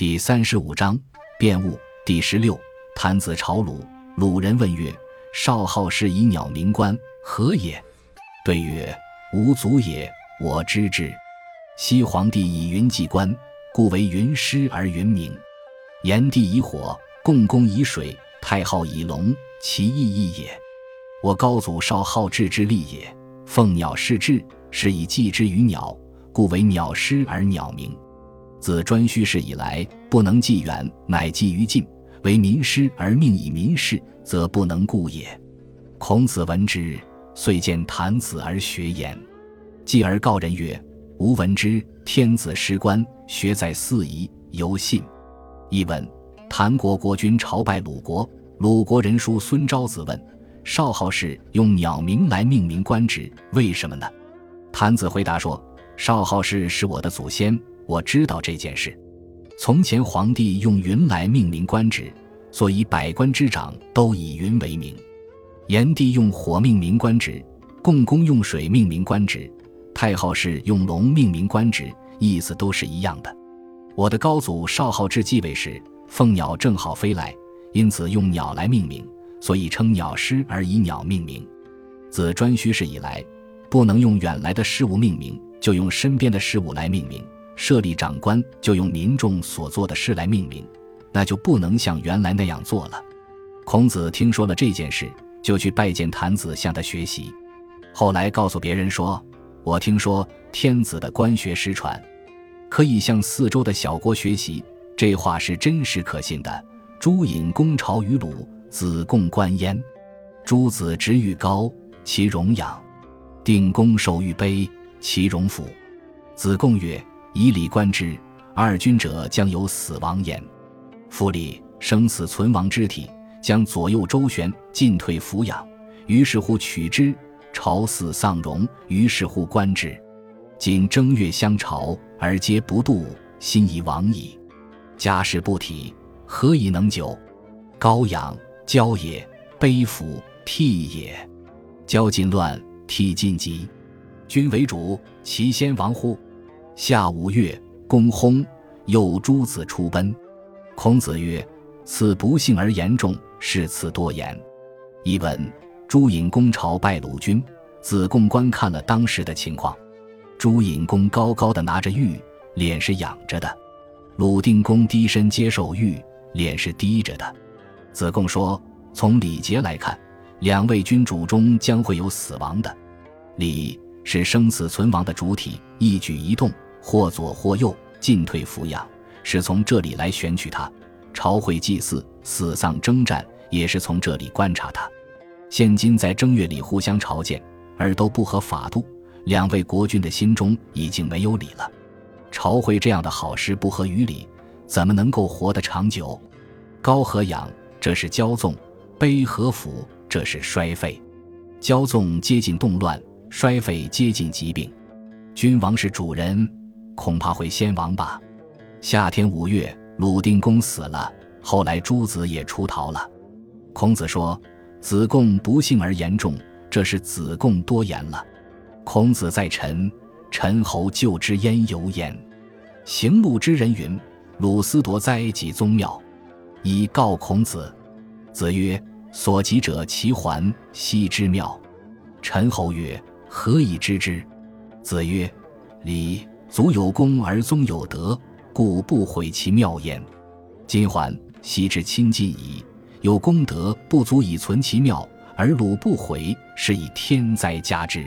第三十五章变物。第十六，谭子朝鲁。鲁人问曰：“少昊氏以鸟鸣官，何也？”对曰：“吾祖也，我知之。西皇帝以云祭官，故为云师而云鸣。炎帝以火，共工以水，太昊以龙，其意义也。我高祖少昊治之利也。奉鸟事志，是以祭之于鸟，故为鸟师而鸟鸣。自颛顼氏以来，不能祭远，乃祭于近。”为民师而命以民事，则不能固也。孔子闻之，遂见谭子而学言。继而告人曰：“吾闻之，天子师官，学在四夷，犹信。”译文：谭国国君朝拜鲁国，鲁国人书孙昭子问：“少昊氏用鸟鸣来命名官职，为什么呢？”谭子回答说：“少昊氏是我的祖先，我知道这件事。”从前皇帝用云来命名官职，所以百官之长都以云为名。炎帝用火命名官职，共工用水命名官职，太昊氏用龙命名官职，意思都是一样的。我的高祖少昊至继位时，凤鸟正好飞来，因此用鸟来命名，所以称鸟师而以鸟命名。自颛顼氏以来，不能用远来的事物命名，就用身边的事物来命名。设立长官就用民众所做的事来命名，那就不能像原来那样做了。孔子听说了这件事，就去拜见谭子，向他学习。后来告诉别人说：“我听说天子的官学失传，可以向四周的小国学习。”这话是真实可信的。朱隐公朝于鲁，子贡官焉。诸子直欲高，其荣养；定公受欲卑，其荣辅。子贡曰。以礼观之，二君者将有死亡焉。夫礼生死存亡之体，将左右周旋，进退俯仰。于是乎取之，朝死丧荣。于是乎观之。今正月相朝，而皆不度，心已亡矣。家事不体，何以能久？高养骄也，卑服替也。骄尽乱，替尽急。君为主，其先亡乎？夏五月，公薨，有诸子出奔。孔子曰：“此不幸而言重，是此多言。”译文：朱隐公朝拜鲁君，子贡观看了当时的情况。朱隐公高高的拿着玉，脸是仰着的；鲁定公低身接受玉，脸是低着的。子贡说：“从礼节来看，两位君主中将会有死亡的。礼是生死存亡的主体，一举一动。”或左或右，进退抚养，是从这里来选取他；朝会祭祀、死丧征战，也是从这里观察他。现今在正月里互相朝见，而都不合法度，两位国君的心中已经没有理了。朝会这样的好事不合于理，怎么能够活得长久？高和养，这是骄纵；卑和辅，这是衰废。骄纵接近动乱，衰废接近疾病。君王是主人。恐怕会先亡吧。夏天五月，鲁定公死了，后来诸子也出逃了。孔子说：“子贡不幸而言重，这是子贡多言了。”孔子在陈，陈侯救之焉有焉。行路之人云：“鲁斯夺哉及宗庙，以告孔子。”子曰：“所及者其还，奚之庙？”陈侯曰：“何以知之？”子曰：“礼。”祖有功而宗有德，故不毁其庙焉。今还昔之亲近矣，有功德不足以存其庙，而鲁不毁，是以天灾加之。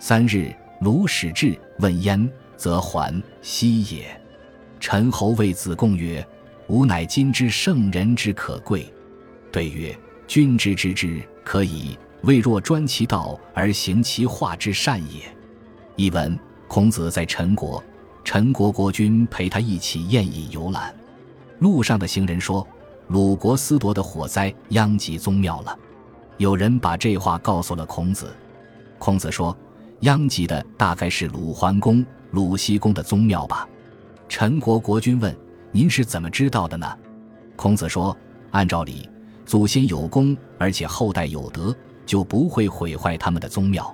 三日，鲁使至，问焉，则还昔也。陈侯谓子贡曰：“吾乃今之圣人之可贵。”对曰：“君之知之，可以，未若专其道而行其化之善也。”译文。孔子在陈国，陈国国君陪他一起宴饮游览。路上的行人说：“鲁国思夺的火灾殃及宗庙了。”有人把这话告诉了孔子。孔子说：“殃及的大概是鲁桓公、鲁僖公的宗庙吧？”陈国国君问：“您是怎么知道的呢？”孔子说：“按照理，祖先有功，而且后代有德，就不会毁坏他们的宗庙。”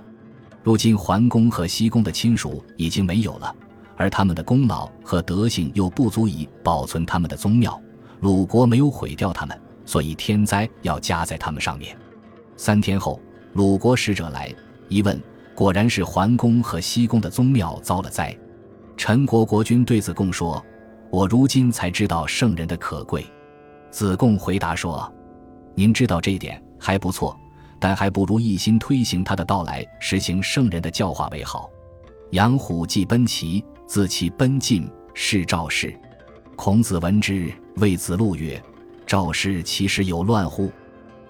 如今桓公和西公的亲属已经没有了，而他们的功劳和德性又不足以保存他们的宗庙。鲁国没有毁掉他们，所以天灾要加在他们上面。三天后，鲁国使者来一问，果然是桓公和西宫的宗庙遭了灾。陈国国君对子贡说：“我如今才知道圣人的可贵。”子贡回答说：“您知道这一点还不错，但还不如一心推行他的到来，实行圣人的教化为好。”杨虎既奔齐，自其奔进，是赵氏。孔子闻之，谓子路曰：“赵氏其实有乱乎？”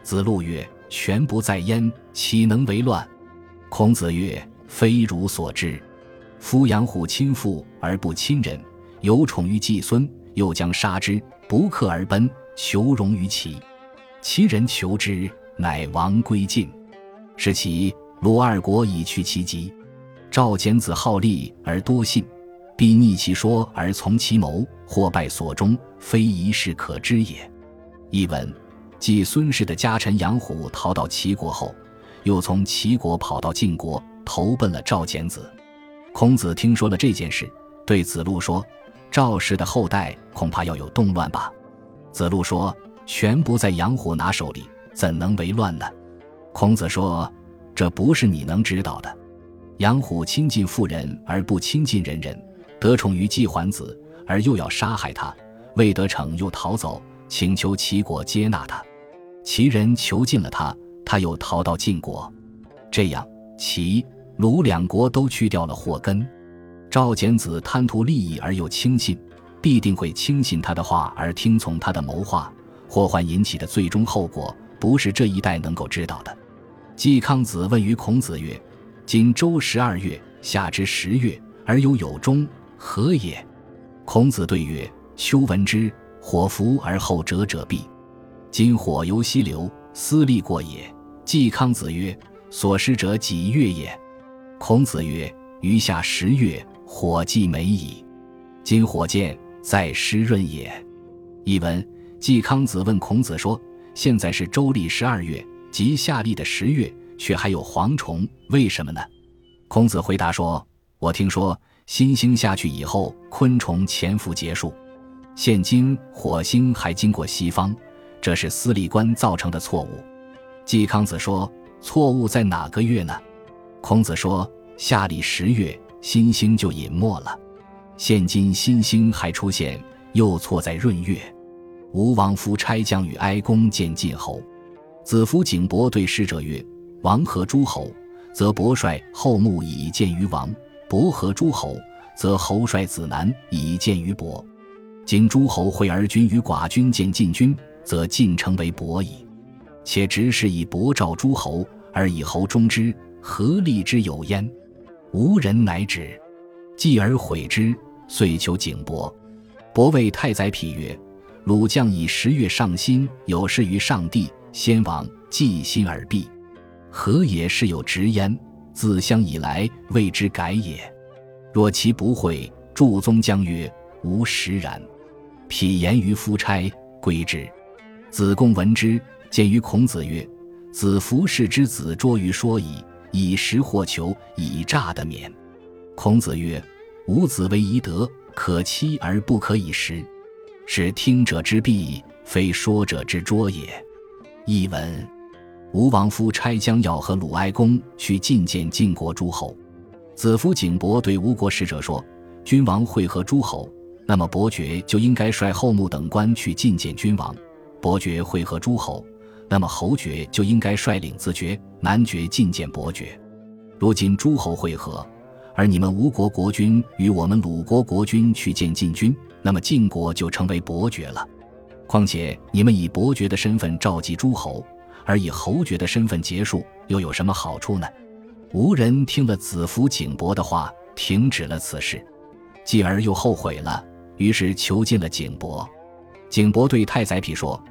子路曰：“全不在焉，岂能为乱？”孔子曰：“非汝所知。夫杨虎亲父而不亲人，有宠于季孙，又将杀之，不克而奔，求荣于齐。齐人求之，乃亡归晋。是其鲁二国以去其疾。赵简子好利而多信。”必逆其说而从其谋，或败所终，非一事可知也。译文：继孙氏的家臣杨虎逃到齐国后，又从齐国跑到晋国，投奔了赵简子。孔子听说了这件事，对子路说：“赵氏的后代恐怕要有动乱吧？”子路说：“全不在杨虎拿手里，怎能为乱呢？”孔子说：“这不是你能知道的。杨虎亲近妇人而不亲近人人。”得宠于季桓子，而又要杀害他，未得逞又逃走，请求齐国接纳他。齐人囚禁了他，他又逃到晋国。这样，齐鲁两国都去掉了祸根。赵简子贪图利益而又轻信，必定会轻信他的话而听从他的谋划，祸患引起的最终后果，不是这一代能够知道的。季康子问于孔子曰：“今周十二月，夏之十月，而有有终。”何也？孔子对曰：“秋闻之，火伏而后折者必。今火由西流，思利过也。”季康子曰：“所失者几月也？”孔子曰：“余下十月，火既没矣。今火见，在湿润也。”译文：季康子问孔子说：“现在是周历十二月，即夏历的十月，却还有蝗虫，为什么呢？”孔子回答说：“我听说。”新星下去以后，昆虫潜伏结束。现今火星还经过西方，这是司礼官造成的错误。季康子说：“错误在哪个月呢？”孔子说：“夏历十月，新星就隐没了。现今新星还出现，又错在闰月。”吴王夫差将与哀公见晋侯，子服景伯对使者曰：“王和诸侯，则伯帅后穆以见于王。”伯和诸侯，则侯帅子南以见于伯。今诸侯会而君与寡君见晋君，则晋成为伯矣。且执事以伯召诸侯，而以侯忠之，何利之有焉？无人乃止，继而悔之，遂求景伯。伯谓太宰匹曰：“鲁将以十月上心，有事于上帝，先王既心而毕，何也？是有直焉。”自相以来，未之改也。若其不会，祝宗将曰：“吾实然。”匹言于夫差，归之。子贡闻之，见于孔子曰：“子服士之子拙于说矣，以实获求，以诈得免。”孔子曰：“吾子为宜德，可欺而不可以食，是听者之弊，非说者之拙也。”译文。吴王夫差将要和鲁哀公去觐见晋国诸侯，子夫景伯对吴国使者说：“君王会合诸侯，那么伯爵就应该率后穆等官去觐见君王；伯爵会合诸侯，那么侯爵就应该率领子爵、男爵觐见伯爵。如今诸侯会合，而你们吴国国君与我们鲁国国君去见晋君，那么晋国就成为伯爵了。况且你们以伯爵的身份召集诸侯。”而以侯爵的身份结束，又有什么好处呢？吴人听了子服景伯的话，停止了此事，继而又后悔了，于是囚禁了景伯。景伯对太宰匹说：“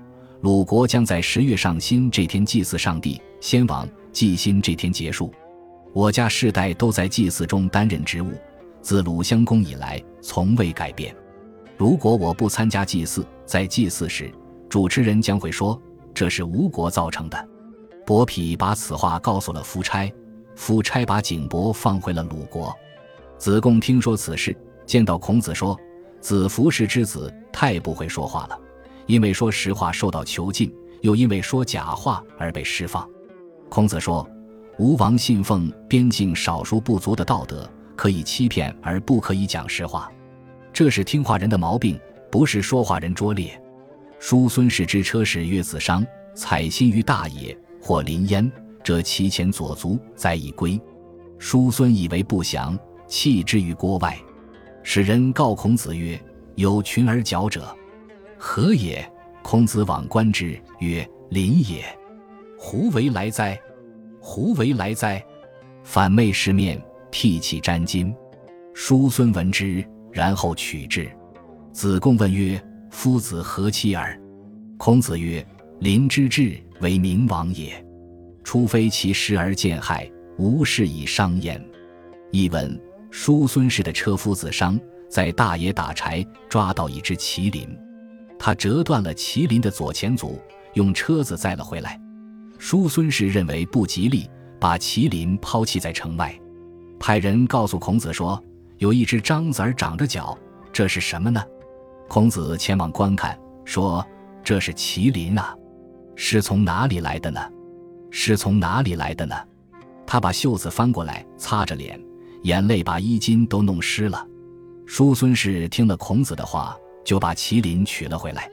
鲁国将在十月上辛这天祭祀上帝，先王祭辛这天结束。我家世代都在祭祀中担任职务，自鲁襄公以来从未改变。如果我不参加祭祀，在祭祀时，主持人将会说。”这是吴国造成的。伯嚭把此话告诉了夫差，夫差把景伯放回了鲁国。子贡听说此事，见到孔子说：“子服氏之子，太不会说话了，因为说实话受到囚禁，又因为说假话而被释放。”孔子说：“吴王信奉边境少数部族的道德，可以欺骗而不可以讲实话，这是听话人的毛病，不是说话人拙劣。”叔孙氏之车使曰：“子商采薪于大野，或临焉，则其前左足，在以归。”叔孙以为不祥，弃之于郭外。使人告孔子曰：“有群而矫者，何也？”孔子往观之，曰：“邻也。”胡为来哉？胡为来哉？反昧失面，涕泣沾巾。叔孙闻之，然后取之。子贡问曰：“夫子何妻耳？”孔子曰：“邻之志为明王也，除非其失而见害，无事以伤焉。”译文：叔孙氏的车夫子商在大野打柴，抓到一只麒麟，他折断了麒麟的左前足，用车子载了回来。叔孙氏认为不吉利，把麒麟抛弃在城外，派人告诉孔子说：“有一只獐子儿长着角，这是什么呢？”孔子前往观看，说：“这是麒麟啊，是从哪里来的呢？是从哪里来的呢？”他把袖子翻过来，擦着脸，眼泪把衣襟都弄湿了。叔孙氏听了孔子的话，就把麒麟取了回来。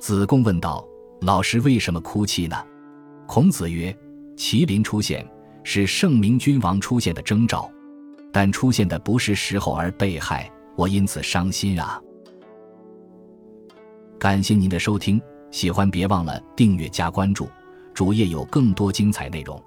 子贡问道：“老师为什么哭泣呢？”孔子曰：“麒麟出现是圣明君王出现的征兆，但出现的不是时候而被害，我因此伤心啊。”感谢您的收听，喜欢别忘了订阅加关注，主页有更多精彩内容。